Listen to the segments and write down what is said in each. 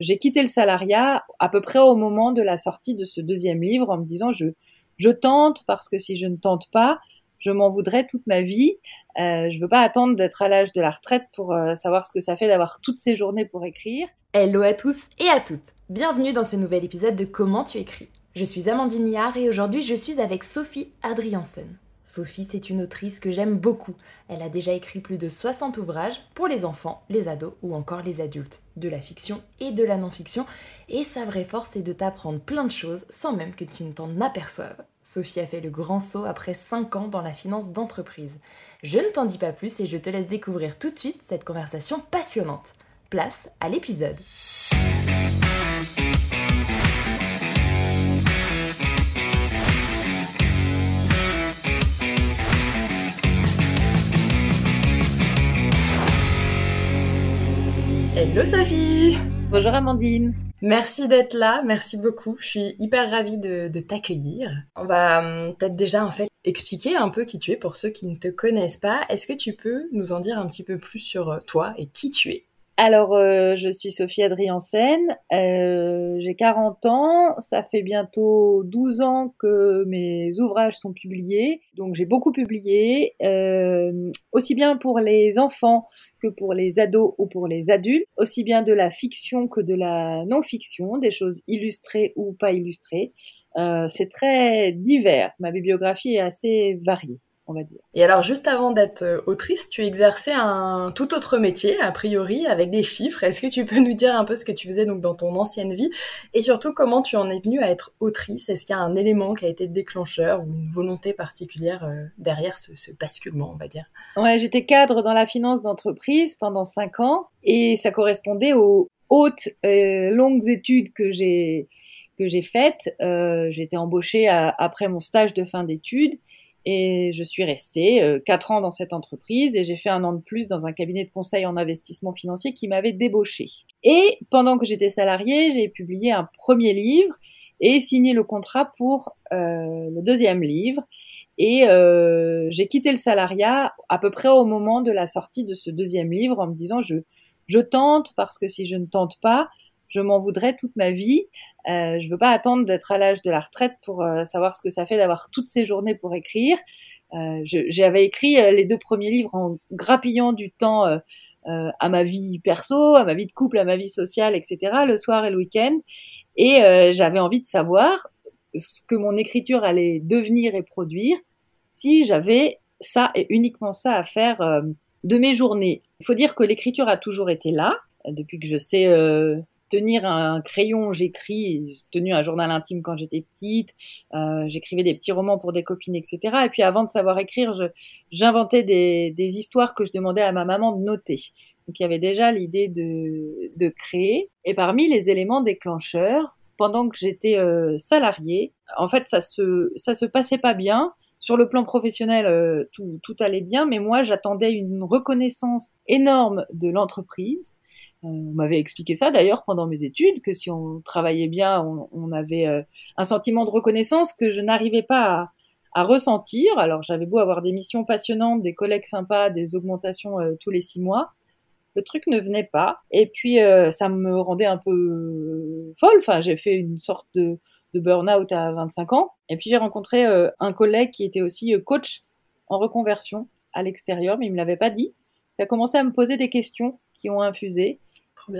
j'ai quitté le salariat à peu près au moment de la sortie de ce deuxième livre en me disant je, je tente parce que si je ne tente pas, je m'en voudrais toute ma vie. Euh, je veux pas attendre d'être à l'âge de la retraite pour euh, savoir ce que ça fait d'avoir toutes ces journées pour écrire. Hello à tous et à toutes. Bienvenue dans ce nouvel épisode de Comment tu écris. Je suis Amandine Niard et aujourd'hui je suis avec Sophie Adriansen. Sophie, c'est une autrice que j'aime beaucoup. Elle a déjà écrit plus de 60 ouvrages pour les enfants, les ados ou encore les adultes, de la fiction et de la non-fiction, et sa vraie force est de t'apprendre plein de choses sans même que tu ne t'en aperçoives. Sophie a fait le grand saut après 5 ans dans la finance d'entreprise. Je ne t'en dis pas plus et je te laisse découvrir tout de suite cette conversation passionnante. Place à l'épisode. Hello Sophie Bonjour Amandine Merci d'être là, merci beaucoup. Je suis hyper ravie de, t'accueillir. On va hum, peut-être déjà en fait expliquer un peu qui tu es pour ceux qui ne te connaissent pas. Est-ce que tu peux nous en dire un petit peu plus sur euh, toi et qui tu es? Alors, euh, je suis Sophie Adriansen, euh, j'ai 40 ans, ça fait bientôt 12 ans que mes ouvrages sont publiés, donc j'ai beaucoup publié, euh, aussi bien pour les enfants que pour les ados ou pour les adultes, aussi bien de la fiction que de la non-fiction, des choses illustrées ou pas illustrées. C'est très divers, ma bibliographie est assez variée on va dire. Et alors, juste avant d'être euh, autrice, tu exerçais un tout autre métier, a priori, avec des chiffres. Est-ce que tu peux nous dire un peu ce que tu faisais donc dans ton ancienne vie? Et surtout comment tu en es venue à être autrice? Est-ce qu'il y a un élément qui a été déclencheur ou une volonté particulière euh, derrière ce, basculement, on va dire? Ouais, j'étais cadre dans la finance d'entreprise pendant cinq ans et ça correspondait aux hautes, euh, longues études que j'ai que j'ai faites. Euh, j'ai embauchée après mon stage de fin d'études et je suis restée euh, quatre ans dans cette entreprise et j'ai fait un an de plus dans un cabinet de conseil en investissement financier qui m'avait débauché. Et pendant que j'étais salariée, j'ai publié un premier livre et signé le contrat pour euh, le deuxième livre. Et euh, j'ai quitté le salariat à peu près au moment de la sortie de ce deuxième livre en me disant je, je tente parce que si je ne tente pas, je m'en voudrais toute ma vie. Euh, je veux pas attendre d'être à l'âge de la retraite pour euh, savoir ce que ça fait d'avoir toutes ces journées pour écrire. Euh, J'avais écrit les deux premiers livres en grappillant du temps à ma vie perso, à ma vie de couple, à ma vie sociale, etc. Le soir et le week-end. Et j'avais envie de savoir ce que mon écriture allait devenir et produire si j'avais ça et uniquement ça à faire de mes journées. Il faut dire que l'écriture a toujours été là depuis que je sais tenir un crayon, j'écris, j'ai tenu un journal intime quand j'étais petite, euh, j'écrivais des petits romans pour des copines, etc. Et puis avant de savoir écrire, j'inventais des, des, histoires que je demandais à ma maman de noter. Donc il y avait déjà l'idée de, de créer. Et parmi les éléments déclencheurs, pendant que j'étais euh, salariée, en fait ça se ça se passait pas bien. Sur le plan professionnel, euh, tout, tout allait bien, mais moi j'attendais une reconnaissance énorme de l'entreprise on m'avait expliqué ça d'ailleurs pendant mes études, que si on travaillait bien, on, avait euh, un sentiment de reconnaissance que je n'arrivais pas à, ressentir. Alors j'avais beau avoir des missions passionnantes, des collègues sympas, des augmentations euh, tous les six mois, le truc ne venait pas. Et puis euh, ça me rendait un peu folle. Enfin, j'ai fait une sorte de, burn-out à 25 ans. Et puis j'ai rencontré un collègue qui était aussi coach en reconversion à l'extérieur, mais il me l'avait pas dit. Il a commencé à me poser des questions qui ont infusé.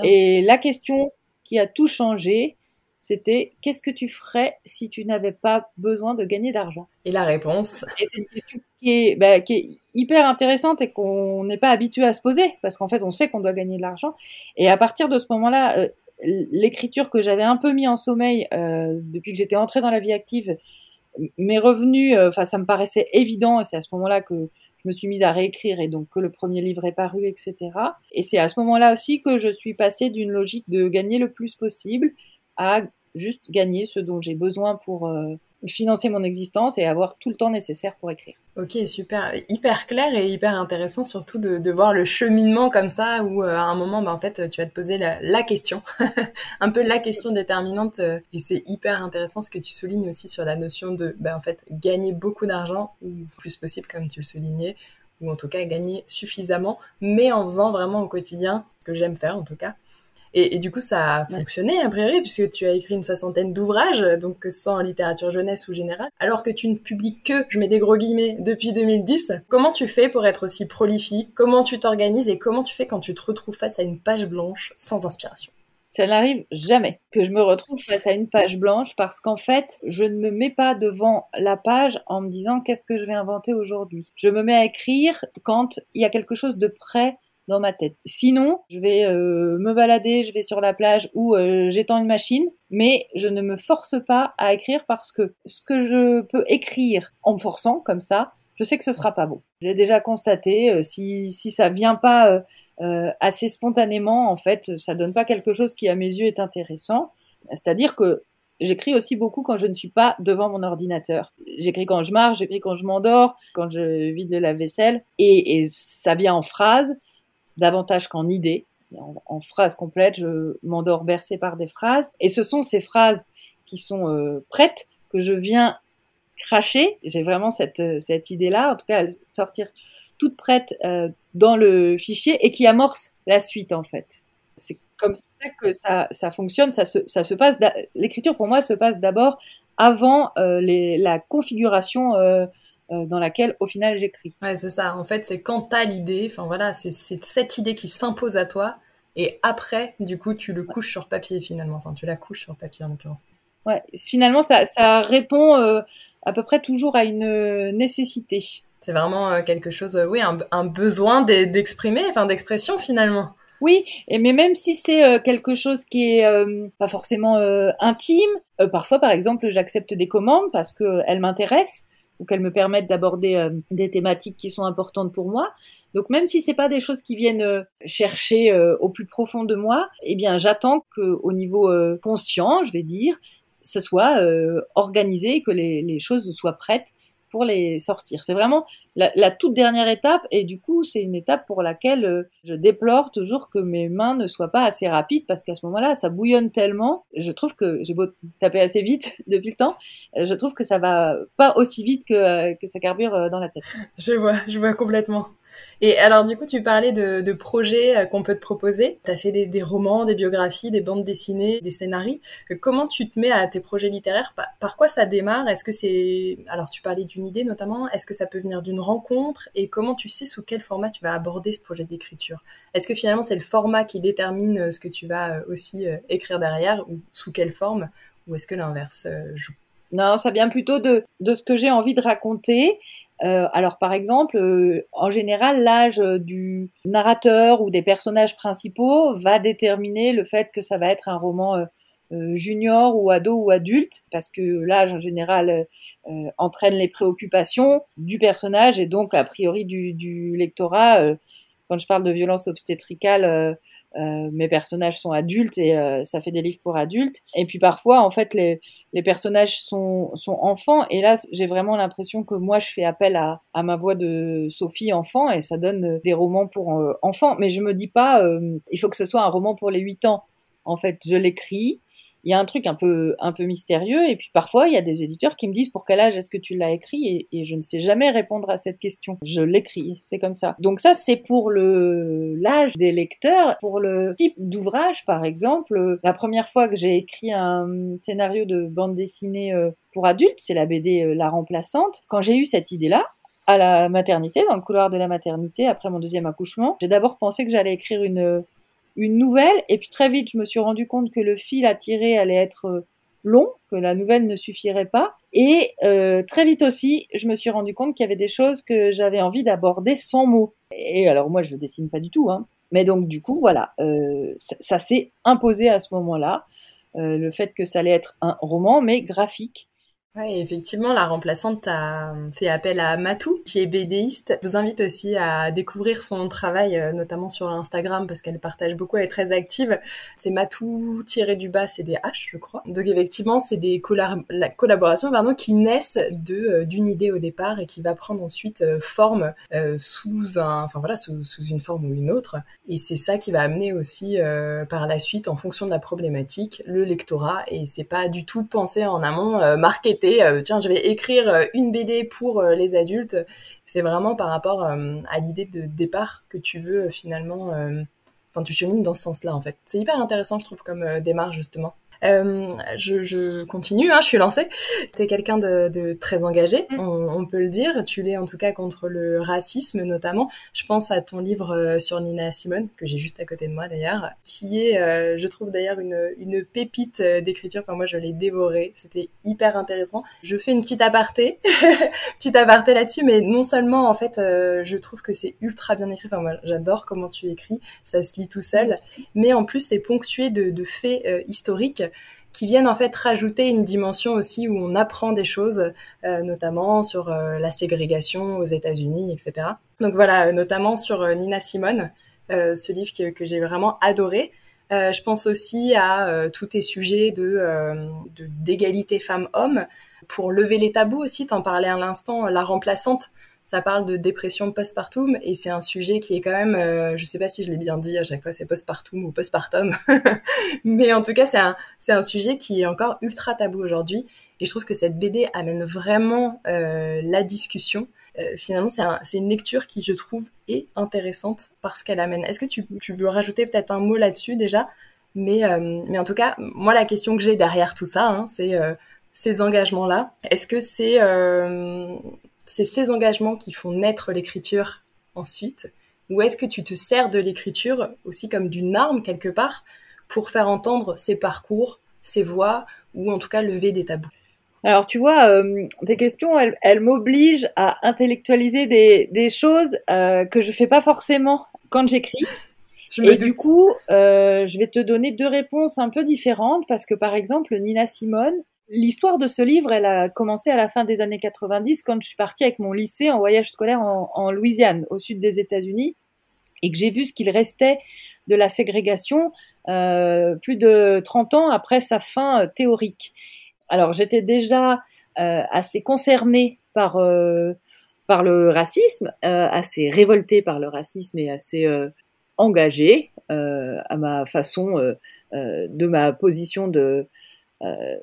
Et la question qui a tout changé, c'était qu'est-ce que tu ferais si tu n'avais pas besoin de gagner d'argent? Et la réponse Et c'est une question qui est, bah, qui est, hyper intéressante et qu'on n'est pas habitué à se poser parce qu'en fait on sait qu'on doit gagner de l'argent. Et à partir de ce moment-là, euh, l'écriture que j'avais un peu mis en sommeil euh, depuis que j'étais entrée dans la vie active m'est revenue. Euh, enfin, ça me paraissait évident et c'est à ce moment-là que me suis mise à réécrire et donc que le premier livre est paru, etc. Et c'est à ce moment-là aussi que je suis passée d'une logique de gagner le plus possible à juste gagner ce dont j'ai besoin pour euh, financer mon existence et avoir tout le temps nécessaire pour écrire. Ok, super, hyper clair et hyper intéressant surtout de, voir le cheminement comme ça où euh, à un moment, bah, en fait, tu vas te poser la, question, un peu la question déterminante euh, et c'est hyper intéressant ce que tu soulignes aussi sur la notion de, bah, en fait, gagner beaucoup d'argent ou plus possible comme tu le soulignais ou en tout cas gagner suffisamment, mais en faisant vraiment au quotidien ce que j'aime faire en tout cas Et, du coup, ça a fonctionné, a priori, puisque tu as écrit une soixantaine d'ouvrages, donc que ce soit en littérature jeunesse ou générale, alors que tu ne publies que, je mets des gros guillemets, depuis 2010. Comment tu fais pour être aussi prolifique? Comment tu t'organises et comment tu fais quand tu te retrouves face à une page blanche sans inspiration? Ça n'arrive jamais que je me retrouve face à une page blanche parce qu'en fait, je ne me mets pas devant la page en me disant qu'est-ce que je vais inventer aujourd'hui? Je me mets à écrire quand il y a quelque chose de prêt dans ma tête. Sinon, je vais euh, me balader, je vais sur la plage ou euh, j'étends une machine, mais je ne me force pas à écrire parce que ce que je peux écrire en me forçant comme ça, je sais que ce sera pas bon. J'ai déjà constaté euh, si si ça vient pas assez spontanément, en fait, ça donne pas quelque chose qui à mes yeux est intéressant. C'est-à-dire que J'écris aussi beaucoup quand je ne suis pas devant mon ordinateur. J'écris quand je marche, j'écris quand je m'endors, quand je vide de la vaisselle, et, et, ça vient en phrases davantage qu'en idées. En, phrases complètes, je m'endors bercé par des phrases. Et ce sont ces phrases qui sont euh, prêtes que je viens cracher. J'ai vraiment cette, euh, cette idée-là, en tout cas, sortir toute prête euh, dans le fichier et qui amorce la suite, en fait. C'est comme ça que ça, ça fonctionne. Ça se, ça se passe. L'écriture, pour moi, se passe d'abord avant les, la configuration euh, dans laquelle au final j'écris. Ouais, c'est ça. En fait, c'est quand t'as l'idée, enfin voilà, c'est cette idée qui s'impose à toi, et après, du coup, tu le couches sur papier finalement. Enfin, tu la couches sur papier en l'occurrence. Ouais, finalement, ça, ça répond euh, à peu près toujours à une nécessité. C'est vraiment euh, quelque chose, oui, un, un besoin d'exprimer, enfin d'expression finalement. Oui, et mais même si c'est quelque chose qui est pas forcément intime, parfois par exemple j'accepte des commandes parce qu'elles m'intéressent ou qu'elles me permettent d'aborder euh, des thématiques qui sont importantes pour moi. Donc même si c'est pas des choses qui viennent euh, chercher euh, au plus profond de moi, eh bien j'attends que au niveau conscient, je vais dire, ce soit organisé, que les choses soient prêtes pour les sortir. C'est vraiment la, toute dernière étape et du coup c'est une étape pour laquelle euh, je déplore toujours que mes mains ne soient pas assez rapides parce qu'à ce moment-là ça bouillonne tellement. Je trouve que j'ai beau taper assez vite depuis le temps, je trouve que ça va pas aussi vite que, euh, que ça carbure euh, dans la tête. Je vois, je vois complètement. Et alors, du coup, tu parlais de, projets euh, qu'on peut te proposer. Tu as fait des, romans, des biographies, des bandes dessinées, des scénarios. Euh, comment tu te mets à tes projets littéraires? Par, quoi ça démarre? Est-ce que c'est... Alors, tu parlais d'une idée notamment. Est-ce que ça peut venir d'une rencontre? Et comment tu sais sous quel format tu vas aborder ce projet d'écriture? Est-ce que finalement, c'est le format qui détermine euh, ce que tu vas aussi écrire derrière ou sous quelle forme? Ou est-ce que l'inverse joue? Non, ça vient plutôt de, de ce que j'ai envie de raconter euh, alors par exemple, euh, en général, l'âge du narrateur ou des personnages principaux va déterminer le fait que ça va être un roman euh, junior ou ado ou adulte, parce que l'âge en général entraîne les préoccupations du personnage et donc a priori du, du lectorat. quand je parle de violence obstétricale, mes personnages sont adultes et ça fait des livres pour adultes. Et puis parfois, en fait, les, personnages sont, sont enfants. Et là, j'ai vraiment l'impression que moi, je fais appel à, ma voix de Sophie enfant et ça donne des romans pour euh, enfants. Mais je me dis pas, euh, il faut que ce soit un roman pour les 8 ans. En fait, je l'écris, il y a un truc un peu un peu mystérieux et puis parfois il y a des éditeurs qui me disent pour quel âge est-ce que tu l'as écrit et, je ne sais jamais répondre à cette question. Je l'écris, c'est comme ça. Donc ça c'est pour le l'âge des lecteurs, pour le type d'ouvrage par exemple. La première fois que j'ai écrit un scénario de bande dessinée euh, pour adultes, c'est la BD euh, La Remplaçante. Quand j'ai eu cette idée-là, à la maternité, dans le couloir de la maternité, après mon deuxième accouchement, j'ai d'abord pensé que j'allais écrire une une nouvelle, et puis très vite, je me suis rendu compte que le fil à tirer allait être euh, long, que la nouvelle ne suffirait pas. Et euh, très vite aussi, je me suis rendu compte qu'il y avait des choses que j'avais envie d'aborder sans mots. Et alors moi, je dessine pas du tout, hein. Mais donc du coup, voilà, euh, ça, s'est imposé à ce moment-là, le fait que ça allait être un roman, mais graphique. Ouais, effectivement, la remplaçante a fait appel à Matou, qui est BDiste. Je vous invite aussi à découvrir son travail, euh, notamment sur Instagram, parce qu'elle partage beaucoup, elle est très active. C'est Matou tiré du bas, c'est des H, je crois. Donc effectivement, c'est des collaborations pardon, qui naissent euh, d'une idée au départ et qui va prendre ensuite euh, forme sous un, enfin voilà, sous, une forme ou une autre. Et c'est ça qui va amener aussi par la suite, en fonction de la problématique, le lectorat. Et c'est pas du tout pensé en amont, marketé euh, tiens, je vais écrire euh, une BD pour euh, les adultes. C'est vraiment par rapport à l'idée de départ que tu veux finalement enfin, tu chemines dans ce sens-là en fait. C'est hyper intéressant, je trouve, comme démarche justement. Euh, je, je, continue, hein, je suis lancée. T'es quelqu'un de, de, très engagé, mm. on, on, peut le dire. Tu l'es en tout cas contre le racisme notamment. Je pense à ton livre euh, sur Nina Simone, que j'ai juste à côté de moi d'ailleurs, qui est, euh, je trouve d'ailleurs, une, une pépite d'écriture. Enfin, moi, je l'ai dévoré. C'était hyper intéressant. Je fais une petite aparté, petite aparté là-dessus, mais non seulement, en fait, je trouve que c'est ultra bien écrit. Enfin, moi, j'adore comment tu écris. Ça se lit tout seul. Mais en plus, c'est ponctué de, de faits historiques qui viennent en fait rajouter une dimension aussi où on apprend des choses, euh, notamment sur euh, la ségrégation aux États-Unis, etc. Donc voilà, notamment sur euh, Nina Simone, ce livre que, j'ai vraiment adoré. je pense aussi à tous tes sujets de d'égalité femmes-hommes pour lever les tabous aussi. T'en parlais à l'instant, la remplaçante ça parle de dépression postpartum et c'est un sujet qui est quand même, euh, je sais pas si je l'ai bien dit à chaque fois, c'est postpartum ou postpartum, mais en tout cas c'est un c'est un sujet qui est encore ultra tabou aujourd'hui et je trouve que cette BD amène vraiment euh, la discussion. Euh, finalement, c'est un, une lecture qui, je trouve, est intéressante parce qu'elle amène. Est-ce que tu, tu veux rajouter peut-être un mot là-dessus déjà? Mais, euh, mais en tout cas, moi, la question que j'ai derrière tout ça, hein, c'est euh, ces engagements-là. Est-ce que c'est c'est ces engagements qui font naître l'écriture ensuite. Ou est-ce que tu te sers de l'écriture aussi comme d'une arme quelque part pour faire entendre ces parcours, ces voix, ou en tout cas lever des tabous? Alors tu vois, euh, tes questions, elles, m'obligent à intellectualiser des, choses euh, que je fais pas forcément quand j'écris. Et du coup, euh, je vais te donner deux réponses un peu différentes parce que par exemple, Nina Simone, L'histoire de ce livre, elle a commencé à la fin des années 90 quand je suis partie avec mon lycée en voyage scolaire en, Louisiane, au sud des États-Unis, et que j'ai vu ce qu'il restait de la ségrégation euh, plus de 30 ans après sa fin euh, théorique. Alors j'étais déjà euh, assez concernée par par le racisme, assez révoltée par le racisme et assez engagée à ma façon de ma position de euh,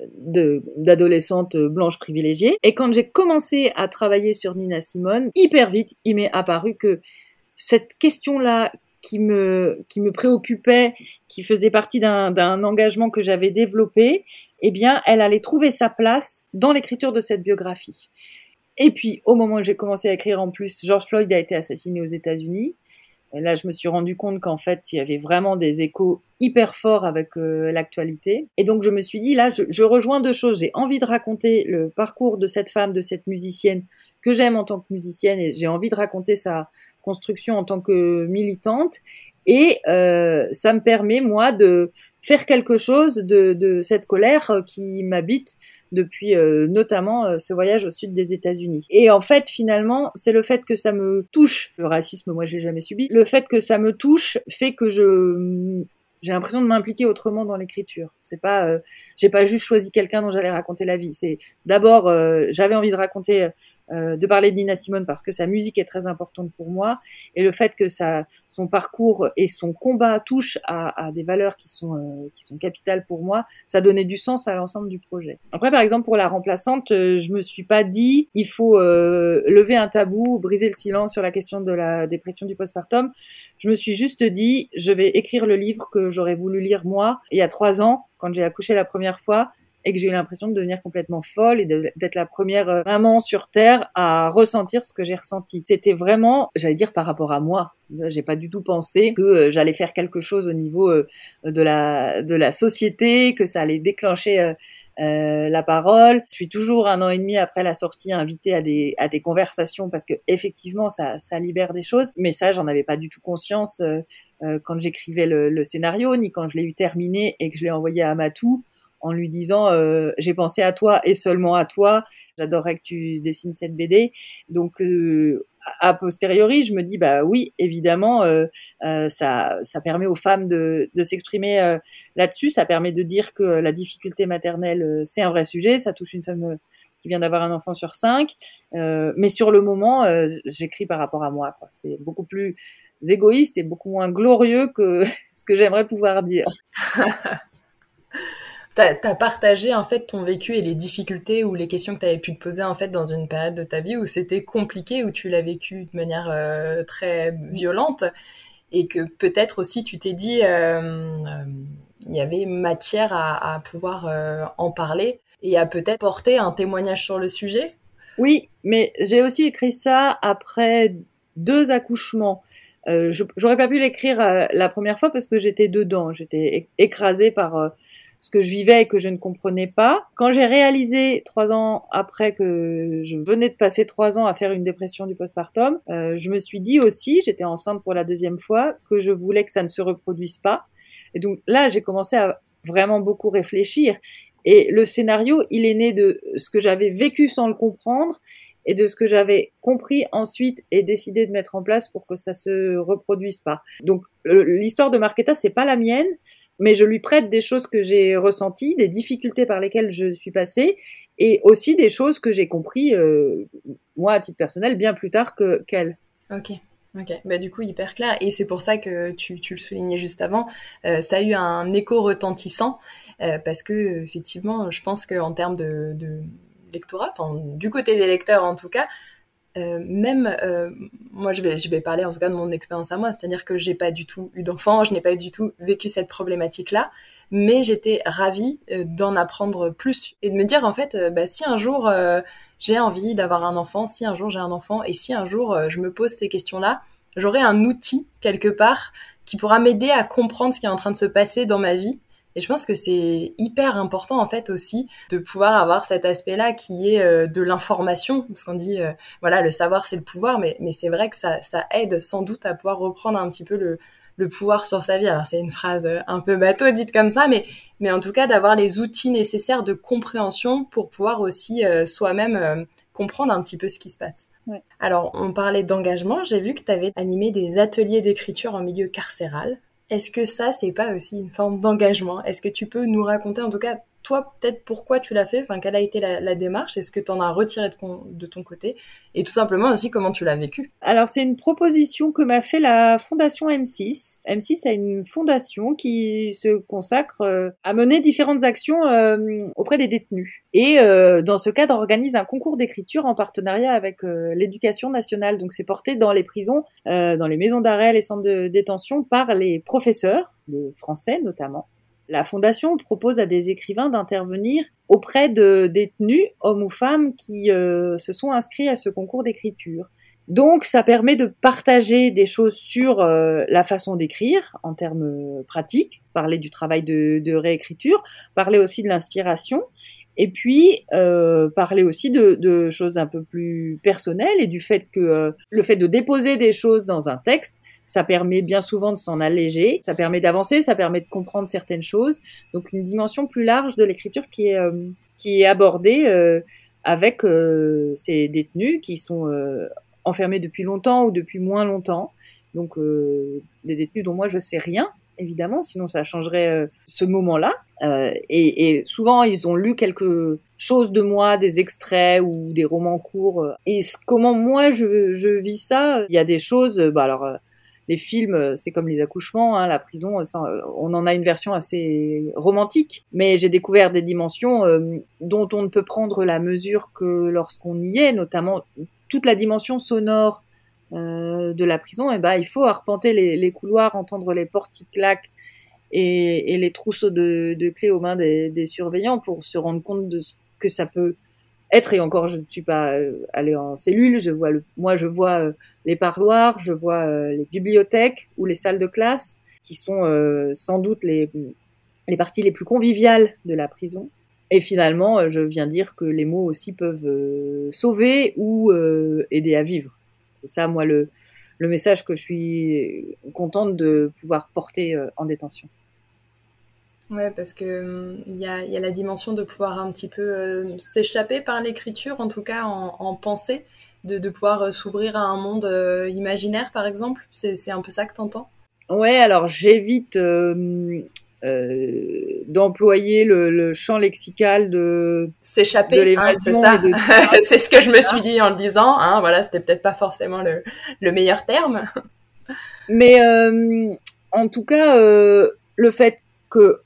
d'adolescente blanche privilégiée. Et quand j'ai commencé à travailler sur Nina Simone, hyper vite, il m'est apparu que cette question-là qui me, qui me préoccupait, qui faisait partie d'un engagement que j'avais développé, eh bien, elle allait trouver sa place dans l'écriture de cette biographie. Et puis, au moment où j'ai commencé à écrire en plus, George Floyd a été assassiné aux États-Unis. Là, je me suis rendu compte qu'en fait, il y avait vraiment des échos hyper forts avec euh, l'actualité. Et donc, je me suis dit, là, je, rejoins deux choses. J'ai envie de raconter le parcours de cette femme, de cette musicienne que j'aime en tant que musicienne, et j'ai envie de raconter sa construction en tant que militante. Et euh, ça me permet, moi, de faire quelque chose de cette colère qui m'habite depuis euh, notamment euh, ce voyage au sud des États-Unis. Et en fait, finalement, c'est le fait que ça me touche. Le racisme, moi, j'ai jamais subi. Le fait que ça me touche fait que je j'ai l'impression de m'impliquer autrement dans l'écriture. C'est pas, euh, j'ai pas juste choisi quelqu'un dont j'allais raconter la vie. C'est d'abord, j'avais envie de raconter euh, de parler de Nina Simone parce que sa musique est très importante pour moi et le fait que son parcours et son combat touchent à, à des valeurs qui sont, euh, qui sont capitales pour moi, ça donnait du sens à l'ensemble du projet. Après, par exemple, pour la remplaçante, euh, je me suis pas dit il faut lever un tabou, briser le silence sur la question de la dépression du postpartum. Je me suis juste dit je vais écrire le livre que j'aurais voulu lire moi il y a trois ans quand j'ai accouché la première fois et que j'ai eu l'impression de devenir complètement folle et d'être la première euh, maman sur terre à ressentir ce que j'ai ressenti. C'était vraiment, j'allais dire par rapport à moi. J'ai pas du tout pensé que euh, j'allais faire quelque chose au niveau euh, de la de la société, que ça allait déclencher euh, la parole. Je suis toujours un an et demi après la sortie invitée à des, à des conversations parce que effectivement ça, ça libère des choses. Mais ça, j'en avais pas du tout conscience euh, quand j'écrivais le, le, scénario, ni quand je l'ai eu terminé et que je l'ai envoyé à Matou en lui disant euh, j'ai pensé à toi et seulement à toi. J'adorerais que tu dessines cette BD. Donc euh, a posteriori, je me dis bah oui, évidemment, euh, ça, ça permet aux femmes de, de s'exprimer là-dessus. Ça permet de dire que la difficulté maternelle c'est un vrai sujet. Ça touche une femme qui vient d'avoir un enfant sur cinq. mais sur le moment, j'écris par rapport à moi. C'est beaucoup plus égoïste et beaucoup moins glorieux que ce que j'aimerais pouvoir dire. t'as as partagé en fait ton vécu et les difficultés ou les questions que tu avais pu te poser en fait dans une période de ta vie où c'était compliqué, où tu l'as vécu de manière euh, très violente. et que peut-être aussi tu t'es dit il y avait matière à, pouvoir en parler et à peut-être porter un témoignage sur le sujet? Oui, mais j'ai aussi écrit ça après deux accouchements. Euh, J'aurais pas pu l'écrire euh, la première fois parce que j'étais dedans, j'étais écrasée par euh, ce que je vivais et que je ne comprenais pas. Quand j'ai réalisé trois ans après que je venais de passer trois ans à faire une dépression du postpartum, euh, je me suis dit aussi, j'étais enceinte pour la deuxième fois, que je voulais que ça ne se reproduise pas. Et donc là, j'ai commencé à vraiment beaucoup réfléchir. Et le scénario, il est né de ce que j'avais vécu sans le comprendre et de ce que j'avais compris ensuite et décidé de mettre en place pour que ça se reproduise pas. Donc l'histoire de Marquetta, c'est pas la mienne, mais je lui prête des choses que j'ai ressenties, des difficultés par lesquelles je suis passée, et aussi des choses que j'ai compris euh, moi à titre personnel bien plus tard que qu'elle. Ok. Ok, bah du coup hyper clair et c'est pour ça que tu, tu le soulignais juste avant, euh, ça a eu un écho retentissant euh, parce que effectivement, je pense qu'en termes de, de, lectorat, du côté des lecteurs en tout cas, euh, même euh, moi je vais je vais parler en tout cas de mon expérience à moi, c'est-à-dire que j'ai pas du tout eu d'enfant, je n'ai pas du tout vécu cette problématique là, mais j'étais ravie euh, d'en apprendre plus et de me dire en fait bah, si un jour j'ai envie d'avoir un enfant, si un jour j'ai un enfant et si un jour je me pose ces questions là, j'aurai un outil quelque part qui pourra m'aider à comprendre ce qui est en train de se passer dans ma vie et je pense que c'est hyper important en fait aussi de pouvoir avoir cet aspect-là qui est euh, de l'information, parce qu'on dit euh, voilà le savoir c'est le pouvoir, mais mais c'est vrai que ça ça aide sans doute à pouvoir reprendre un petit peu le le pouvoir sur sa vie. Alors c'est une phrase euh, un peu bateau dite comme ça, mais mais en tout cas d'avoir les outils nécessaires de compréhension pour pouvoir aussi soi-même comprendre un petit peu ce qui se passe. Ouais. Alors, on parlait d'engagement. J'ai vu que tu avais animé des ateliers d'écriture en milieu carcéral. Est-ce que ça, c'est pas aussi une forme d'engagement? Est-ce que tu peux nous raconter, en tout cas, toi, peut-être pourquoi tu l'as fait, enfin, quelle a été la, démarche, est-ce que tu en as retiré de, ton côté, et tout simplement aussi comment tu l'as vécu? Alors, c'est une proposition que m'a fait la fondation M6. M6 a une fondation qui se consacre euh, à mener différentes actions euh, auprès des détenus. Et euh, dans ce cadre, organise un concours d'écriture en partenariat avec l'éducation nationale. Donc, c'est porté dans les prisons, dans les maisons d'arrêt, les centres de détention, par les professeurs, de français notamment. La Fondation propose à des écrivains d'intervenir auprès de détenus, hommes ou femmes, qui euh, se sont inscrits à ce concours d'écriture. Donc, ça permet de partager des choses sur euh, la façon d'écrire en termes pratiques, parler du travail de, réécriture, parler aussi de l'inspiration, et puis euh, parler aussi de, choses un peu plus personnelles et du fait que le fait de déposer des choses dans un texte, ça permet bien souvent de s'en alléger, ça permet d'avancer, ça permet de comprendre certaines choses. Donc une dimension plus large de l'écriture qui est euh, qui est abordée euh, avec euh, ces détenus qui sont enfermés depuis longtemps ou depuis moins longtemps. Donc des détenus dont moi je sais rien évidemment, sinon ça changerait ce moment-là. Et, et, souvent, ils ont lu quelque chose de moi, des extraits ou des romans courts. Et comment moi je, je vis ça Il y a des choses. Bah alors, les films, euh, c'est comme les accouchements, hein, la prison, euh, euh, on en a une version assez romantique, mais j'ai découvert des dimensions dont on ne peut prendre la mesure que lorsqu'on y est, notamment toute la dimension sonore de la prison. Et eh ben, il faut arpenter les, couloirs, entendre les portes qui claquent et, les trousseaux de, clés aux mains des, surveillants pour se rendre compte de ce que ça peut être et encore je ne suis pas euh, allée en cellule moi je vois euh, les parloirs je vois euh, les bibliothèques ou les salles de classe qui sont sans doute les parties les plus conviviales de la prison. Et finalement je viens dire que les mots aussi peuvent sauver ou aider à vivre. C'est ça moi le message que je suis contente de pouvoir porter en détention Ouais, parce que hum, il y, a, y, a, la dimension de pouvoir un petit peu euh, s'échapper par l'écriture, en tout cas en, en pensée, de, de pouvoir euh, s'ouvrir à un monde euh, imaginaire, par exemple. C'est un peu ça que t'entends? Ouais, alors j'évite d'employer le, le, champ lexical de s'échapper. Hein, c'est ça. c'est ce que je me suis dit en le disant. Hein, voilà, c'était peut-être pas forcément le, le, meilleur terme. Mais en tout cas, le fait que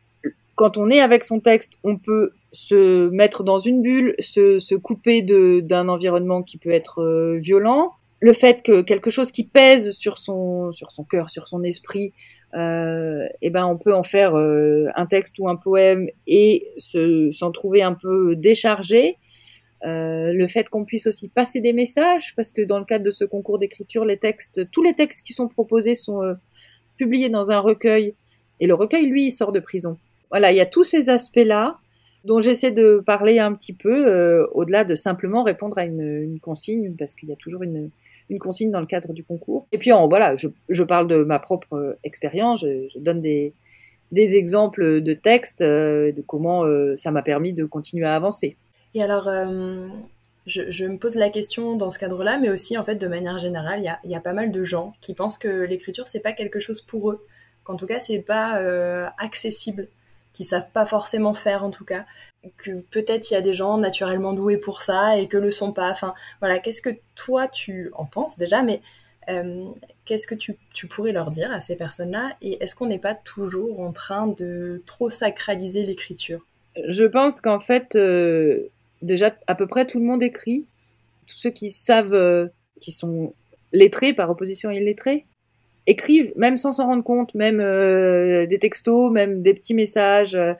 quand on est avec son texte, on peut se mettre dans une bulle, se, se couper d'un environnement qui peut être euh, violent, le fait que quelque chose qui pèse sur son sur son cœur, sur son esprit, euh, eh ben on peut en faire euh, un texte ou un poème et se s'en trouver un peu déchargé. Euh, le fait qu'on puisse aussi passer des messages, parce que dans le cadre de ce concours d'écriture, les textes, tous les textes qui sont proposés sont euh, publiés dans un recueil, et le recueil, lui, il sort de prison. Voilà, il y a tous ces aspects-là dont j'essaie de parler un petit peu, euh, au-delà de simplement répondre à une, consigne, parce qu'il y a toujours une, consigne dans le cadre du concours. Et puis, en, voilà, je, parle de ma propre euh, expérience, je, donne des, exemples de textes, euh, de comment ça m'a permis de continuer à avancer. Et alors, je, me pose la question dans ce cadre-là, mais aussi, en fait, de manière générale, il y y a, pas mal de gens qui pensent que l'écriture, c'est pas quelque chose pour eux, qu'en tout cas, c'est pas accessible qui savent pas forcément faire en tout cas, que peut-être il y a des gens naturellement doués pour ça et que le sont pas. Enfin voilà, qu'est-ce que toi tu en penses déjà, mais euh, qu'est-ce que tu, pourrais leur dire à ces personnes-là et est-ce qu'on n'est pas toujours en train de trop sacraliser l'écriture? Je pense qu'en fait, euh, déjà à peu près tout le monde écrit. Tous ceux qui savent, euh, qui sont lettrés par opposition à illettrés, écrivent, même sans s'en rendre compte, même euh, des textos, même des petits messages. Euh.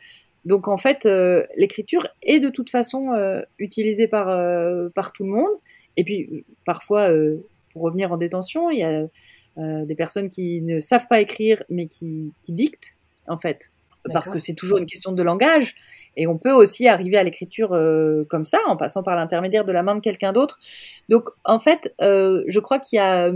Donc en fait, euh, l'écriture est de toute façon euh, utilisée par, par tout le monde. Et puis parfois, pour revenir en détention, il y a des personnes qui ne savent pas écrire, mais qui, qui dictent, en fait. Parce que c'est toujours une question de langage. Et on peut aussi arriver à l'écriture comme ça, en passant par l'intermédiaire de la main de quelqu'un d'autre. Donc en fait, je crois qu'il y a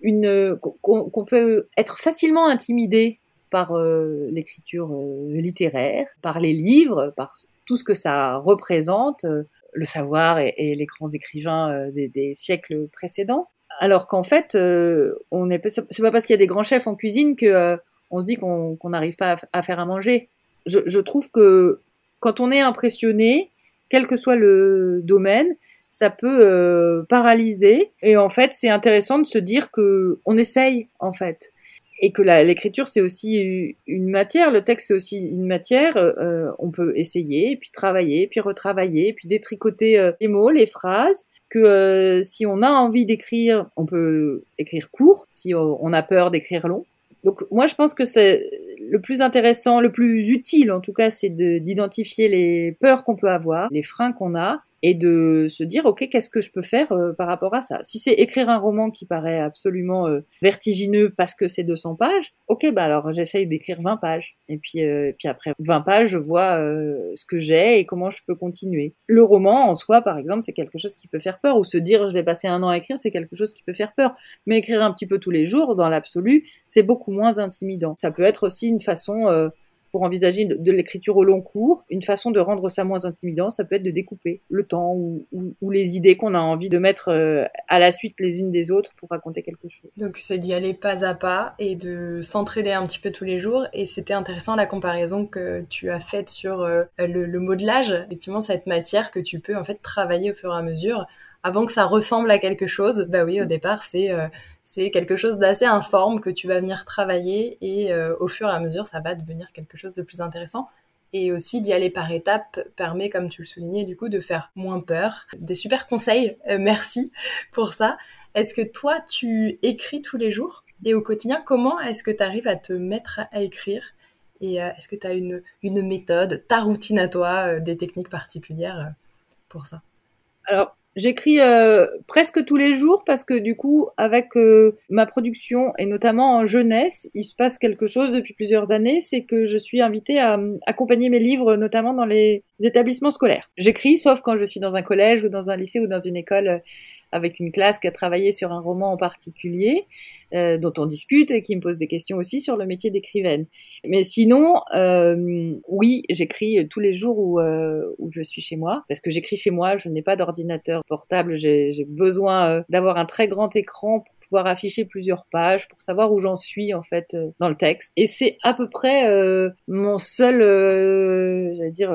une qu'on qu peut être facilement intimidé par euh, l'écriture euh, littéraire, par les livres, par tout ce que ça représente, euh, le savoir et, les grands écrivains euh, des, siècles précédents. Alors qu'en fait, euh, on est c'est pas parce qu'il y a des grands chefs en cuisine que on se dit qu'on n'arrive pas à, faire à manger. Je trouve que quand on est impressionné, quel que soit le domaine, ça peut euh, paralyser. Et en fait, c'est intéressant de se dire que on essaye en fait. Et que l'écriture, c'est aussi une matière, le texte, c'est aussi une matière. Euh, on peut essayer, puis travailler, puis retravailler, puis détricoter euh, les mots, les phrases. Que euh, si on a envie d'écrire, on peut écrire court, si on a peur d'écrire long. Donc moi, je pense que c'est le plus intéressant, le plus utile en tout cas, c'est d'identifier les peurs qu'on peut avoir, les freins qu'on a, et de se dire ok qu'est-ce que je peux faire euh, par rapport à ça? Si c'est écrire un roman qui paraît absolument euh, vertigineux parce que c'est 200 pages ok bah alors j'essaye d'écrire 20 pages. Et puis euh, puis après 20 pages je vois euh, ce que j'ai et comment je peux continuer. Le roman en soi par exemple c'est quelque chose qui peut faire peur. Ou se dire je vais passer un an à écrire c'est quelque chose qui peut faire peur. Mais écrire un petit peu tous les jours dans l'absolu c'est beaucoup moins intimidant. Ça peut être aussi une façon pour envisager de l'écriture au long cours, une façon de rendre ça moins intimidant, ça peut être de découper le temps ou, les idées qu'on a envie de mettre euh, à la suite les unes des autres pour raconter quelque chose. Donc c'est d'y aller pas à pas et de s'entraider un petit peu tous les jours. Et c'était intéressant la comparaison que tu as faite sur euh, le, le modelage, effectivement cette matière que tu peux en fait travailler au fur et à mesure avant que ça ressemble à quelque chose. Bah oui, au départ c'est euh, c'est quelque chose d'assez informe que tu vas venir travailler et euh, au fur et à mesure, ça va devenir quelque chose de plus intéressant. Et aussi d'y aller par étapes permet, comme tu le soulignais, du coup, de faire moins peur. Des super conseils, euh, merci pour ça. Est-ce que toi, tu écris tous les jours? Et au quotidien, comment est-ce que tu arrives à te mettre à écrire? Et euh, est-ce que tu as une, une méthode, ta routine à toi, euh, des techniques particulières pour ça? Alors, J'écris euh, presque tous les jours parce que du coup, avec euh, ma production et notamment en jeunesse, il se passe quelque chose depuis plusieurs années, c'est que je suis invitée à euh, accompagner mes livres, notamment dans les établissements scolaires. J'écris, sauf quand je suis dans un collège ou dans un lycée ou dans une école avec une classe qui a travaillé sur un roman en particulier, euh, dont on discute et qui me pose des questions aussi sur le métier d'écrivaine. Mais sinon, euh, oui, j'écris tous les jours où, euh, où je suis chez moi, parce que j'écris chez moi, je n'ai pas d'ordinateur portable, j'ai besoin euh, d'avoir un très grand écran pouvoir afficher plusieurs pages pour savoir où j'en suis en fait euh, dans le texte. Et c'est à peu près euh, mon seul, euh, j'allais dire,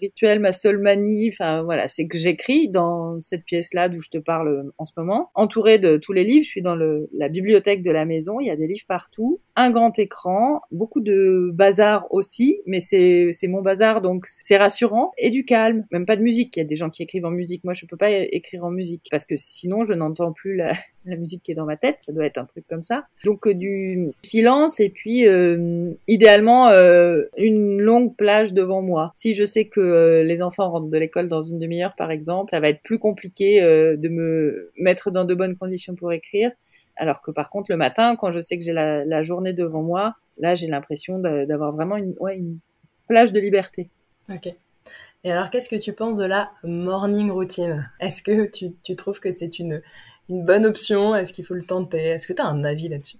rituel, ma seule manie. Enfin voilà, c'est que j'écris dans cette pièce-là d'où je te parle en ce moment, entourée de tous les livres. Je suis dans le, la bibliothèque de la maison. Il y a des livres partout, un grand écran, beaucoup de bazar aussi, mais c'est c'est mon bazar donc c'est rassurant et du calme. Même pas de musique. Il y a des gens qui écrivent en musique. Moi, je peux pas écrire en musique parce que sinon je n'entends plus la, la musique dans ma tête, ça doit être un truc comme ça. Donc euh, du silence et puis euh, idéalement euh, une longue plage devant moi. Si je sais que les enfants rentrent de l'école dans une demi-heure par exemple, ça va être plus compliqué de me mettre dans de bonnes conditions pour écrire. Alors que par contre le matin, quand je sais que j'ai la, journée devant moi, là j'ai l'impression d'avoir vraiment une, plage de liberté. Ok. Et alors, qu'est-ce que tu penses de la morning routine? Est-ce que tu, trouves que c'est une, une bonne option Est-ce qu'il faut le tenter? Est-ce que tu as un avis là-dessus?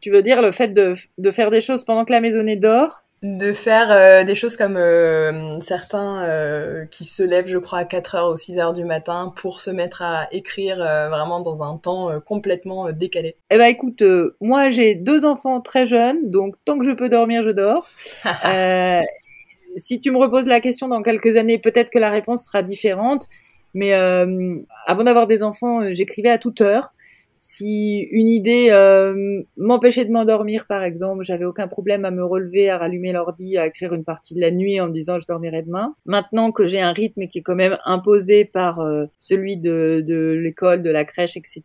Tu veux dire le fait de, de, faire des choses pendant que la maisonnée dort de faire euh, des choses comme euh, certains euh, qui se lèvent, je crois, à 4h ou 6h du matin pour se mettre à écrire vraiment dans un temps complètement décalé. Eh ben écoute, moi j'ai deux enfants très jeunes, donc tant que je peux dormir, je dors. si tu me reposes la question dans quelques années, peut-être que la réponse sera différente. Mais euh, avant d'avoir des enfants, euh, j'écrivais à toute heure si une idée euh, m'empêchait de m'endormir, par exemple, j'avais aucun problème à me relever, à rallumer l'ordi, à écrire une partie de la nuit en me disant je dormirai demain. Maintenant que j'ai un rythme qui est quand même imposé par euh, celui de, l'école, de la crèche, etc.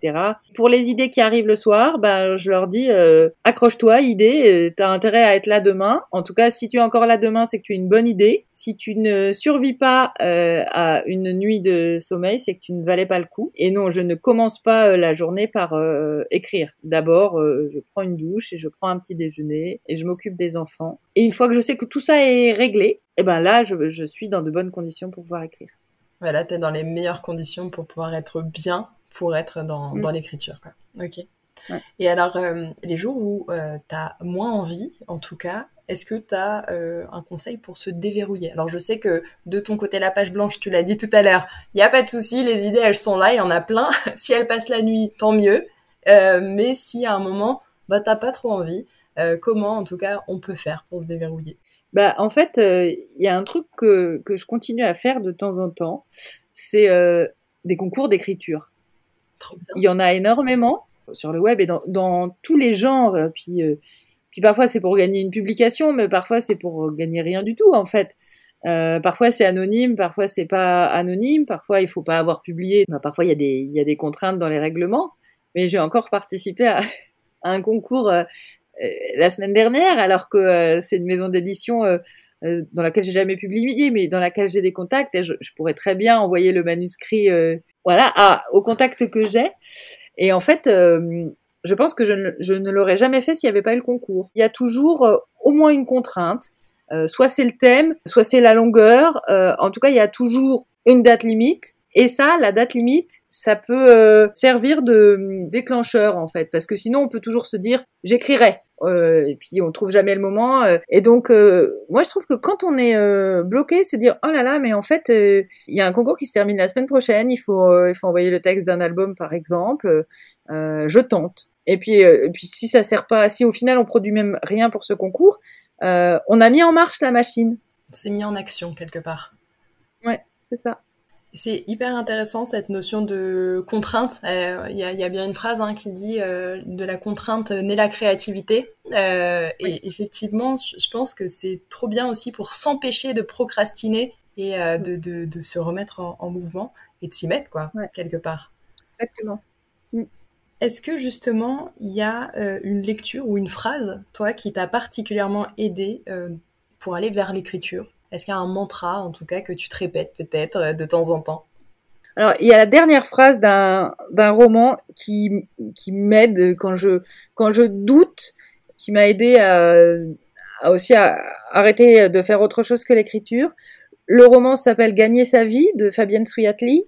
Pour les idées qui arrivent le soir, ben je leur dis euh, accroche-toi, idée, t'as intérêt à être là demain. En tout cas, si tu es encore là demain, c'est que tu as une bonne idée. Si tu ne survis pas à une nuit de sommeil, c'est que tu ne valais pas le coup. Et non, je ne commence pas la journée par euh, écrire. D'abord, euh, je prends une douche et je prends un petit déjeuner et je m'occupe des enfants. Et une fois que je sais que tout ça est réglé, et eh ben là, je, suis dans de bonnes conditions pour pouvoir écrire. Voilà, tu es dans les meilleures conditions pour pouvoir être bien, pour être dans, mm. dans l'écriture. Ok. Et alors, euh, les jours où tu as moins envie, en tout cas, est-ce que tu as un conseil pour se déverrouiller? Alors, je sais que de ton côté, la page blanche, tu l'as dit tout à l'heure, il n'y a pas de souci, les idées, elles sont là, il y en a plein. si elles passent la nuit, tant mieux. Euh, mais si à un moment, bah, t'as pas trop envie, euh, comment, en tout cas, on peut faire pour se déverrouiller? Bah, en fait, euh, il y a un truc que, que je continue à faire de temps en temps, c'est des concours d'écriture. Il y en a énormément sur le web et dans, dans tous les genres. Puis puis parfois c'est pour gagner une publication, mais parfois c'est pour gagner rien du tout en fait. Euh, parfois c'est anonyme, parfois c'est pas anonyme, parfois il faut pas avoir publié, bah, parfois il y a des il y a des contraintes dans les règlements. Mais j'ai encore participé à, à un concours euh, euh, la semaine dernière, alors que euh, c'est une maison d'édition dans laquelle j'ai jamais publié, mais dans laquelle j'ai des contacts et je, je, pourrais très bien envoyer le manuscrit, voilà, à, au contact que j'ai. Et en fait, je pense que je ne, je ne l'aurais jamais fait s'il n'y avait pas eu le concours. Il y a toujours euh, au moins une contrainte. Euh, soit c'est le thème, soit c'est la longueur. Euh, en tout cas, il y a toujours une date limite. Et ça, la date limite, ça peut servir de déclencheur en fait, parce que sinon on peut toujours se dire j'écrirai. et puis on trouve jamais le moment. et donc moi je trouve que quand on est bloqué, se dire oh là là, mais en fait il y a un concours qui se termine la semaine prochaine, il faut il faut envoyer le texte d'un album par exemple. je tente. Et puis, euh, puis si ça sert pas, si au final on produit même rien pour ce concours, euh, on a mis en marche la machine. On s'est mis en action quelque part. Ouais, c'est ça. C'est hyper intéressant cette notion de contrainte. Euh, il y, a, y, a, bien une phrase hein, qui dit de la contrainte naît la créativité. Et effectivement, je pense que c'est trop bien aussi pour s'empêcher de procrastiner et de, de, de, se remettre en, mouvement et de s'y mettre quoi quelque part. Exactement. Est-ce que justement, il y a euh, une lecture ou une phrase, toi, qui t'a particulièrement aidé euh, pour aller vers l'écriture? Est-ce qu'il y a un mantra, en tout cas, que tu te répètes peut-être euh, de temps en temps? Alors, il y a la dernière phrase d'un roman qui, m'aide quand je, doute, qui m'a aidé aussi à arrêter de faire autre chose que l'écriture. Le roman s'appelle Gagner sa vie de Fabienne Souyatli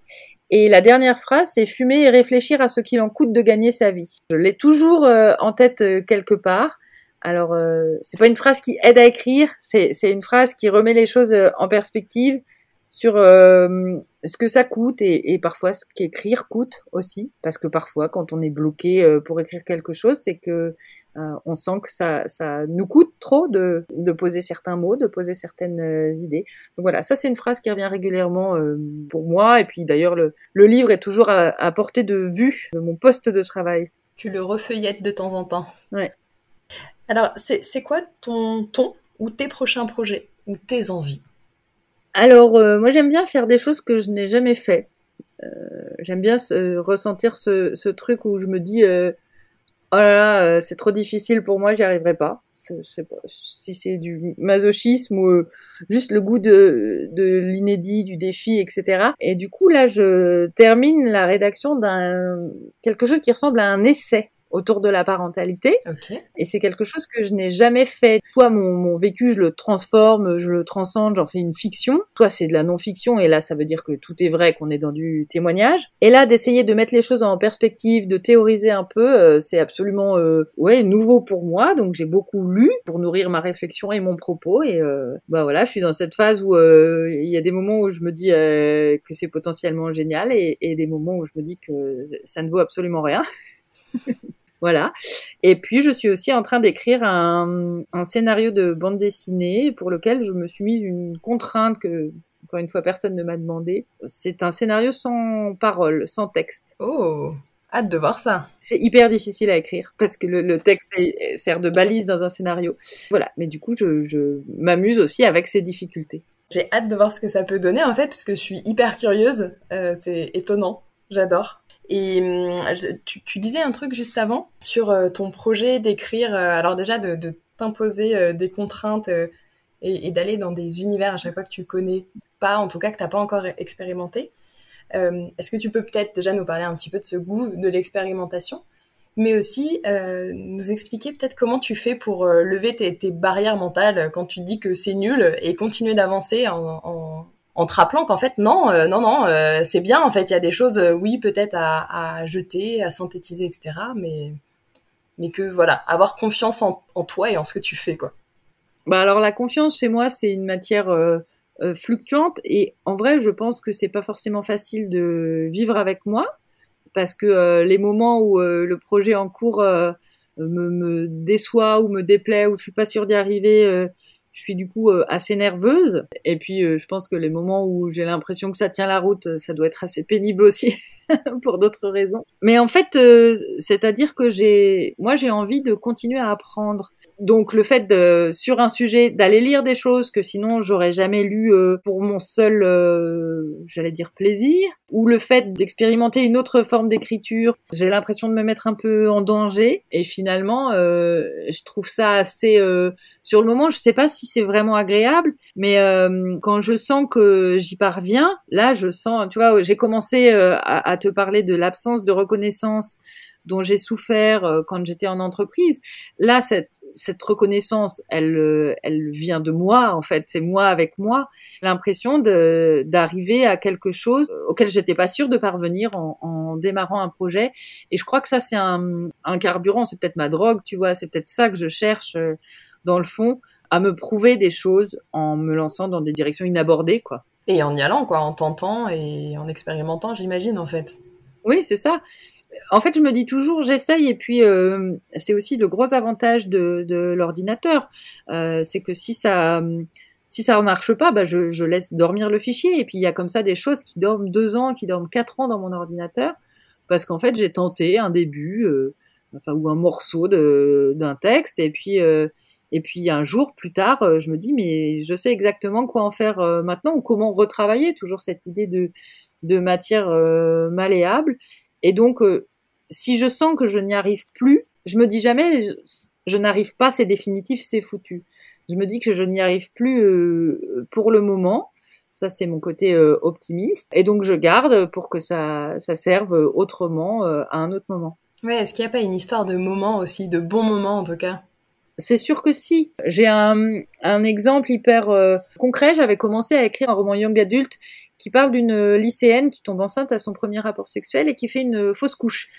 et la dernière phrase, c'est fumer et réfléchir à ce qu'il en coûte de gagner sa vie. Je l'ai toujours euh, en tête euh, quelque part. Alors, euh, c'est pas une phrase qui aide à écrire, c'est une phrase qui remet les choses en perspective sur ce que ça coûte et, et parfois ce qu'écrire coûte aussi. Parce que parfois, quand on est bloqué pour écrire quelque chose, c'est que Euh, on sent que ça, ça nous coûte trop de, de poser certains mots, de poser certaines euh, idées. Donc voilà, ça c'est une phrase qui revient régulièrement euh, pour moi. Et puis d'ailleurs, le, le livre est toujours à, à portée de vue de mon poste de travail. Tu le refeuillettes de temps en temps. Ouais. Alors, c'est quoi ton ton ou tes prochains projets ou tes envies? Alors, euh, moi j'aime bien faire des choses que je n'ai jamais fait. Euh, j'aime bien ressentir ce, ce, truc où je me dis euh, oh là là, euh, c'est trop difficile pour moi, j'y arriverai pas. Si c'est du masochisme ou euh, juste le goût de, de l'inédit, du défi, etc. Et du coup, là, je termine la rédaction d'un quelque chose qui ressemble à un essai autour de la parentalité. Okay. Et c'est quelque chose que je n'ai jamais fait. Soit mon, mon, vécu, je le transforme, je le transcende, j'en fais une fiction. Soit c'est de la non-fiction, et là, ça veut dire que tout est vrai, qu'on est dans du témoignage. Et là, d'essayer de mettre les choses en perspective, de théoriser un peu, euh, c'est absolument euh, ouais nouveau pour moi. Donc j'ai beaucoup lu pour nourrir ma réflexion et mon propos. Et euh, bah voilà, je suis dans cette phase où il y a des moments où je me dis que c'est potentiellement génial, et, et des moments où je me dis que ça ne vaut absolument rien. Voilà. Et puis, je suis aussi en train d'écrire un, un, scénario de bande dessinée pour lequel je me suis mise une contrainte que, encore une fois, personne ne m'a demandé. C'est un scénario sans parole, sans texte. Oh Hâte de voir ça. C'est hyper difficile à écrire parce que le, le texte sert de balise dans un scénario. Voilà. Mais du coup, je, je m'amuse aussi avec ces difficultés. J'ai hâte de voir ce que ça peut donner en fait, parce que je suis hyper curieuse. Euh, c'est étonnant. J'adore. Et tu, tu, disais un truc juste avant sur euh, ton projet d'écrire, euh, alors déjà de, t'imposer euh, des contraintes et, d'aller dans des univers à chaque fois que tu connais pas, en tout cas que t'as pas encore expérimenté. Est-ce que tu peux peut-être déjà nous parler un petit peu de ce goût de l'expérimentation, mais aussi nous expliquer peut-être comment tu fais pour lever tes, barrières mentales quand tu dis que c'est nul et continuer d'avancer en en te rappelant qu'en fait non euh, non non euh, c'est bien en fait il y a des choses euh, oui peut-être à, à, jeter à synthétiser etc mais mais que voilà avoir confiance en, en, toi et en ce que tu fais quoi. Bah alors la confiance chez moi c'est une matière euh, euh, fluctuante et en vrai je pense que c'est pas forcément facile de vivre avec moi parce que les moments où le projet en cours me, me, déçoit ou me déplaît ou je suis pas sûre d'y arriver je suis du coup euh, assez nerveuse. Et puis, euh, je pense que les moments où j'ai l'impression que ça tient la route, euh, ça doit être assez pénible aussi pour d'autres raisons. Mais en fait, c'est-à-dire que j'ai, moi, j'ai envie de continuer à apprendre. Donc, le fait de, sur un sujet, d'aller lire des choses que sinon j'aurais jamais lu pour mon seul, j'allais dire plaisir, ou le fait d'expérimenter une autre forme d'écriture, j'ai l'impression de me mettre un peu en danger. Et finalement, je trouve ça assez sur le moment, je sais pas si c'est vraiment agréable, mais euh, quand je sens que j'y parviens, là, je sens, tu vois, j'ai commencé euh, à, à, te parler de l'absence de reconnaissance dont j'ai souffert euh, quand j'étais en entreprise. Là, cette, cette reconnaissance, elle, euh, elle vient de moi, en fait. C'est moi avec moi. L'impression d'arriver à quelque chose auquel j'étais pas sûre de parvenir en, en, démarrant un projet. Et je crois que ça, c'est un, un carburant. C'est peut-être ma drogue, tu vois. C'est peut-être ça que je cherche dans le fond, à me prouver des choses en me lançant dans des directions inabordées, quoi. Et en y allant, quoi, en tentant et en expérimentant, j'imagine, en fait. Oui, c'est ça. En fait, je me dis toujours, j'essaye, et puis euh, c'est aussi le gros avantage de, l'ordinateur, euh, c'est que si ça ne marche pas, bah je, laisse dormir le fichier, et puis il y a comme ça des choses qui dorment deux ans, qui dorment quatre ans dans mon ordinateur, parce qu'en fait j'ai tenté un début, euh, enfin ou un morceau d'un texte, et puis et puis un jour plus tard, je me dis mais je sais exactement quoi en faire maintenant ou comment retravailler. Toujours cette idée de matière malléable. Et donc si je sens que je n'y arrive plus, je me dis jamais je, n'arrive pas, c'est définitif, c'est foutu. Je me dis que je n'y arrive plus euh, pour le moment. Ça, c'est mon côté euh, optimiste. Et donc, je garde pour que ça, ça serve autrement euh, à un autre moment. Ouais, est-ce qu'il n'y a pas une histoire de moment aussi, de bons moments en tout cas? C'est sûr que si. J'ai un, exemple hyper euh, concret. J'avais commencé à écrire un roman young adulte qui parle d'une lycéenne qui tombe enceinte à son premier rapport sexuel et qui fait une fausse couche.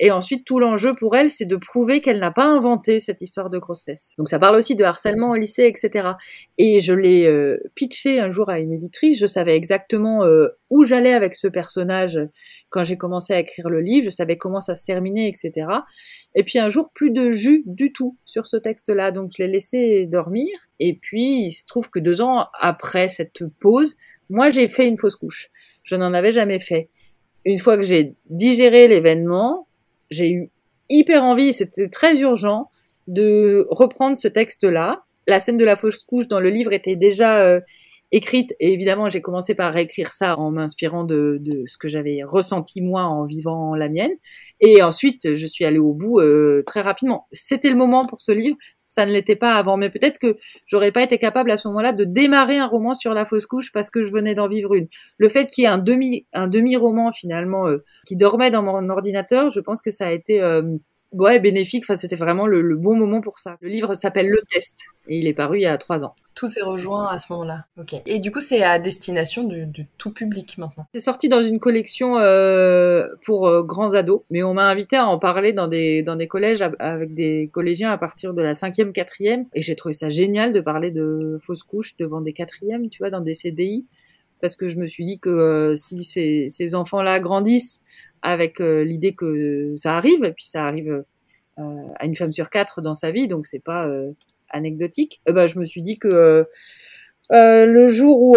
Et ensuite, tout l'enjeu pour elle, c'est de prouver qu'elle n'a pas inventé cette histoire de grossesse. Donc ça parle aussi de harcèlement au lycée, etc. Et je l'ai euh, pitché un jour à une éditrice. Je savais exactement euh, où j'allais avec ce personnage quand j'ai commencé à écrire le livre. Je savais comment ça se terminait, etc. Et puis un jour, plus de jus du tout sur ce texte-là. Donc je l'ai laissé dormir. Et puis il se trouve que deux ans après cette pause, moi j'ai fait une fausse couche. Je n'en avais jamais fait. Une fois que j'ai digéré l'événement, j'ai eu hyper envie, c'était très urgent, de reprendre ce texte-là. La scène de la fausse couche dans le livre était déjà euh, écrite et évidemment j'ai commencé par réécrire ça en m'inspirant de, de, ce que j'avais ressenti moi en vivant la mienne et ensuite je suis allée au bout euh, très rapidement. C'était le moment pour ce livre, ça ne l'était pas avant. Mais peut-être que j'aurais pas été capable à ce moment-là de démarrer un roman sur la fausse couche parce que je venais d'en vivre une. Le fait qu'il y ait un demi, un demi-roman finalement euh, qui dormait dans mon ordinateur, je pense que ça a été euh, ouais, bénéfique. Enfin, c'était vraiment le, bon moment pour ça. Le livre s'appelle Le Test et il est paru il y a trois ans. Tout s'est rejoint à ce moment-là. Ok. Et du coup, c'est à destination du, tout public maintenant. C'est sorti dans une collection euh, pour euh, grands ados, mais on m'a invité à en parler dans des dans des collèges avec des collégiens à partir de la cinquième, quatrième, et j'ai trouvé ça génial de parler de fausses couches devant des quatrièmes, tu vois, dans des CDI, parce que je me suis dit que euh, si ces, ces enfants-là grandissent avec euh, l'idée que ça arrive, et puis ça arrive à une femme sur quatre dans sa vie, donc c'est pas euh, anecdotique. ben, je me suis dit que le jour où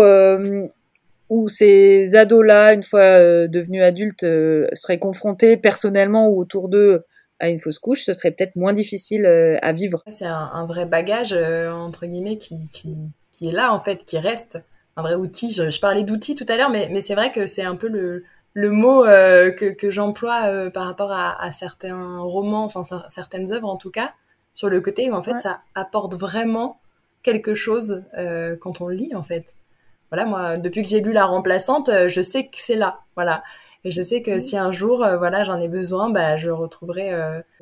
où ces ados-là, une fois devenus adultes, seraient confrontés personnellement ou autour d'eux à une fausse couche, ce serait peut-être moins difficile à vivre. C'est un, vrai bagage, entre guillemets, qui, qui, qui, est là, en fait, qui reste. Un vrai outil. Je, je parlais d'outils tout à l'heure, mais, mais c'est vrai que c'est un peu le, le mot euh, que, que j'emploie euh, par rapport à, à, certains romans, enfin certaines œuvres en tout cas, sur le côté où en fait ça apporte vraiment quelque chose euh, quand on lit en fait. Voilà, moi depuis que j'ai lu La Remplaçante, je sais que c'est là, voilà. Et je sais que si un jour, voilà, j'en ai besoin, bah, je retrouverai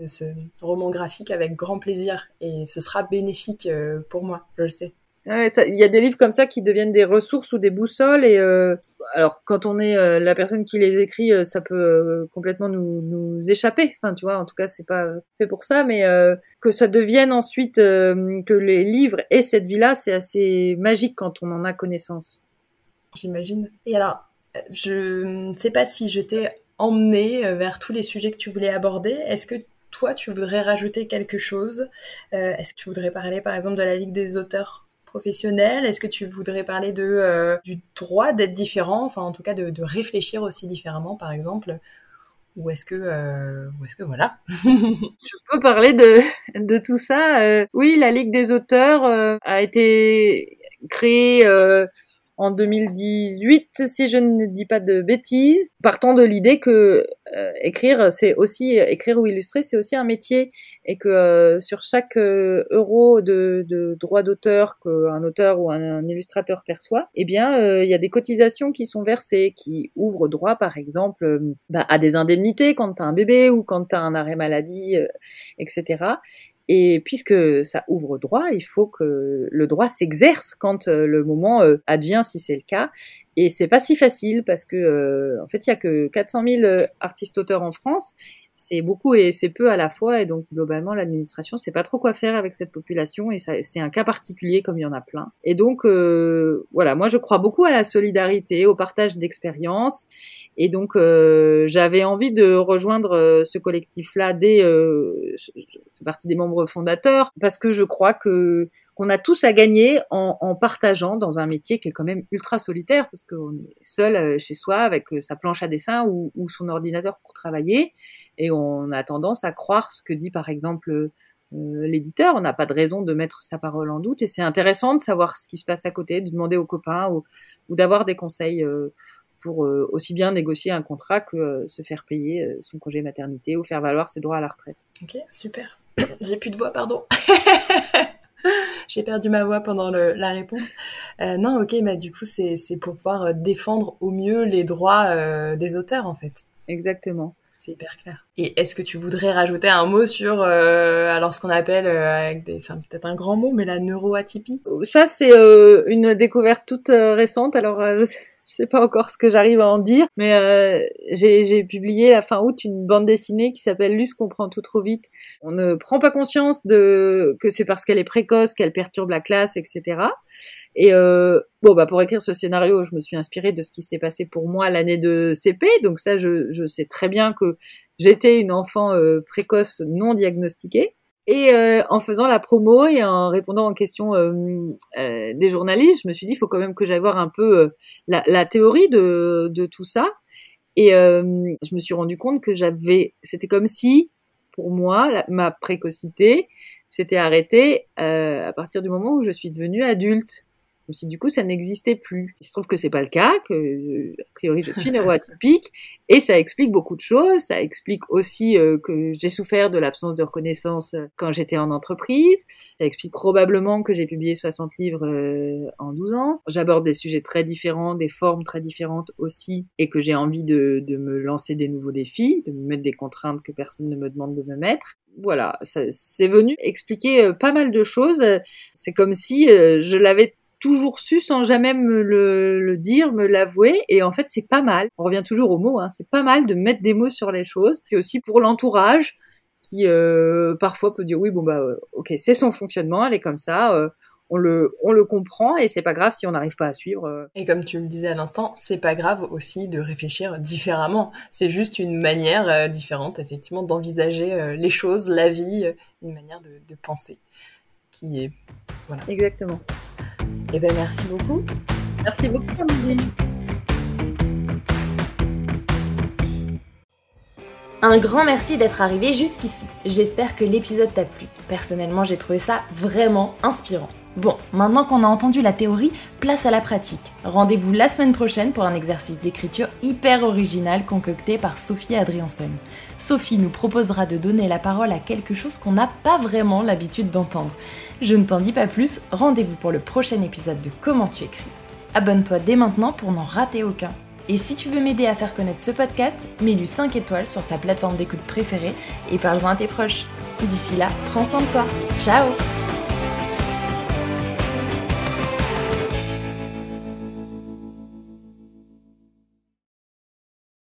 ce roman graphique avec grand plaisir et ce sera bénéfique pour moi, je le sais. Il y a des livres comme ça qui deviennent des ressources ou des boussoles et euh, alors quand on est euh, la personne qui les écrit, euh, ça peut complètement nous, nous, échapper. Enfin, tu vois, en tout cas, c'est pas fait pour ça, mais que ça devienne ensuite que les livres et cette vie-là, c'est assez magique quand on en a connaissance. J'imagine. Et alors, je ne sais pas si je t'ai emmené vers tous les sujets que tu voulais aborder. Est-ce que toi, tu voudrais rajouter quelque chose? Est-ce que tu voudrais parler, par exemple, de la Ligue des auteurs? Est-ce que tu voudrais parler de, euh, du droit d'être différent, enfin en tout cas de, réfléchir aussi différemment par exemple? Ou est-ce que, euh, voilà? Je peux parler de, tout ça. Euh, oui, la Ligue des auteurs a été créée en 2018, si je ne dis pas de bêtises, partant de l'idée que euh, écrire, c'est aussi écrire ou illustrer, c'est aussi un métier et que euh, sur chaque euh, euro de, de droit d'auteur qu'un auteur ou un, illustrateur perçoit, eh bien, il y a des cotisations qui sont versées, qui ouvrent droit, par exemple, bah, à des indemnités quand tu as un bébé ou quand tu as un arrêt maladie, etc. Et puisque ça ouvre droit, il faut que le droit s'exerce quand euh, le moment euh, advient, si c'est le cas. Et c'est pas si facile parce que, euh, en fait, il y a que 400 000 artistes-auteurs en France c'est beaucoup et c'est peu à la fois. Et donc globalement l'administration sait pas trop quoi faire avec cette population. Et c'est un cas particulier comme il y en a plein. Et donc euh, voilà. Moi je crois beaucoup à la solidarité au partage d'expériences. Et donc euh, j'avais envie de rejoindre euh, ce collectif là dès je, fais partie des membres fondateurs parce que je crois que qu'on a tous à gagner en, en, partageant dans un métier qui est quand même ultra solitaire parce qu'on est seul chez soi avec sa planche à dessin ou, ou son ordinateur pour travailler et on a tendance à croire ce que dit par exemple euh, l'éditeur. On n'a pas de raison de mettre sa parole en doute et c'est intéressant de savoir ce qui se passe à côté, de demander aux copains ou, d'avoir des conseils euh, pour euh, aussi bien négocier un contrat que se faire payer son congé maternité ou faire valoir ses droits à la retraite. Ok, super. J'ai plus de voix, pardon. J'ai perdu ma voix pendant la réponse. non, ok, mais du coup, c'est pour pouvoir défendre au mieux les droits des auteurs, en fait. Exactement. C'est hyper clair. Et est-ce que tu voudrais rajouter un mot sur euh, alors ce qu'on appelle euh, c'est peut-être un grand mot mais la neuroatypie? Ça c'est euh, une découverte toute récente. Alors je sais, je sais pas encore ce que j'arrive à en dire, mais euh, j'ai publié la fin août une bande dessinée qui s'appelle Luce comprend tout trop vite. On ne prend pas conscience de que c'est parce qu'elle est précoce qu'elle perturbe la classe, etc. Et euh, bon, bah pour écrire ce scénario, je me suis inspirée de ce qui s'est passé pour moi l'année de CP, donc ça, je, je sais très bien que j'étais une enfant euh, précoce non diagnostiquée. Et euh, en faisant la promo et en répondant aux questions euh, euh, des journalistes, je me suis dit, il faut quand même que j'aille voir un peu la, la, théorie de, de, tout ça. Et je me suis rendu compte que j'avais, c'était comme si, pour moi, ma précocité s'était arrêtée à partir du moment où je suis devenue adulte comme si du coup ça n'existait plus. Il se trouve que c'est pas le cas, que a priori je suis neuroatypique, et ça explique beaucoup de choses. Ça explique aussi euh, que j'ai souffert de l'absence de reconnaissance euh, quand j'étais en entreprise. Ça explique probablement que j'ai publié 60 livres euh, en 12 ans. J'aborde des sujets très différents, des formes très différentes aussi, et que j'ai envie de, de me lancer des nouveaux défis, de me mettre des contraintes que personne ne me demande de me mettre voilà, c'est venu expliquer pas mal de choses. C'est comme si je l'avais toujours su sans jamais me le, dire, me l'avouer. Et en fait, c'est pas mal. On revient toujours aux mots. Hein, c'est pas mal de mettre des mots sur les choses. Et aussi pour l'entourage qui euh, parfois peut dire oui, bon bah euh, ok, c'est son fonctionnement, elle est comme ça. Euh, on le, on le comprend et c'est pas grave si on n'arrive pas à suivre. Et comme tu le disais à l'instant, c'est pas grave aussi de réfléchir différemment. C'est juste une manière différente, effectivement, d'envisager les choses, la vie, une manière de penser qui est voilà. Exactement. Eh bien, merci beaucoup. Merci beaucoup, Amandine. Un grand merci d'être arrivé jusqu'ici. J'espère que l'épisode t'a plu. Personnellement, j'ai trouvé ça vraiment inspirant. Bon, maintenant qu'on a entendu la théorie, place à la pratique. Rendez-vous la semaine prochaine pour un exercice d'écriture hyper original concocté par Sophie Adrianson. Sophie nous proposera de donner la parole à quelque chose qu'on n'a pas vraiment l'habitude d'entendre. Je ne t'en dis pas plus, rendez-vous pour le prochain épisode de Comment tu écris. Abonne-toi dès maintenant pour n'en rater aucun. Et si tu veux m'aider à faire connaître ce podcast, mets-lui 5 étoiles sur ta plateforme d'écoute préférée et parle-en à tes proches. D'ici là, prends soin de toi. Ciao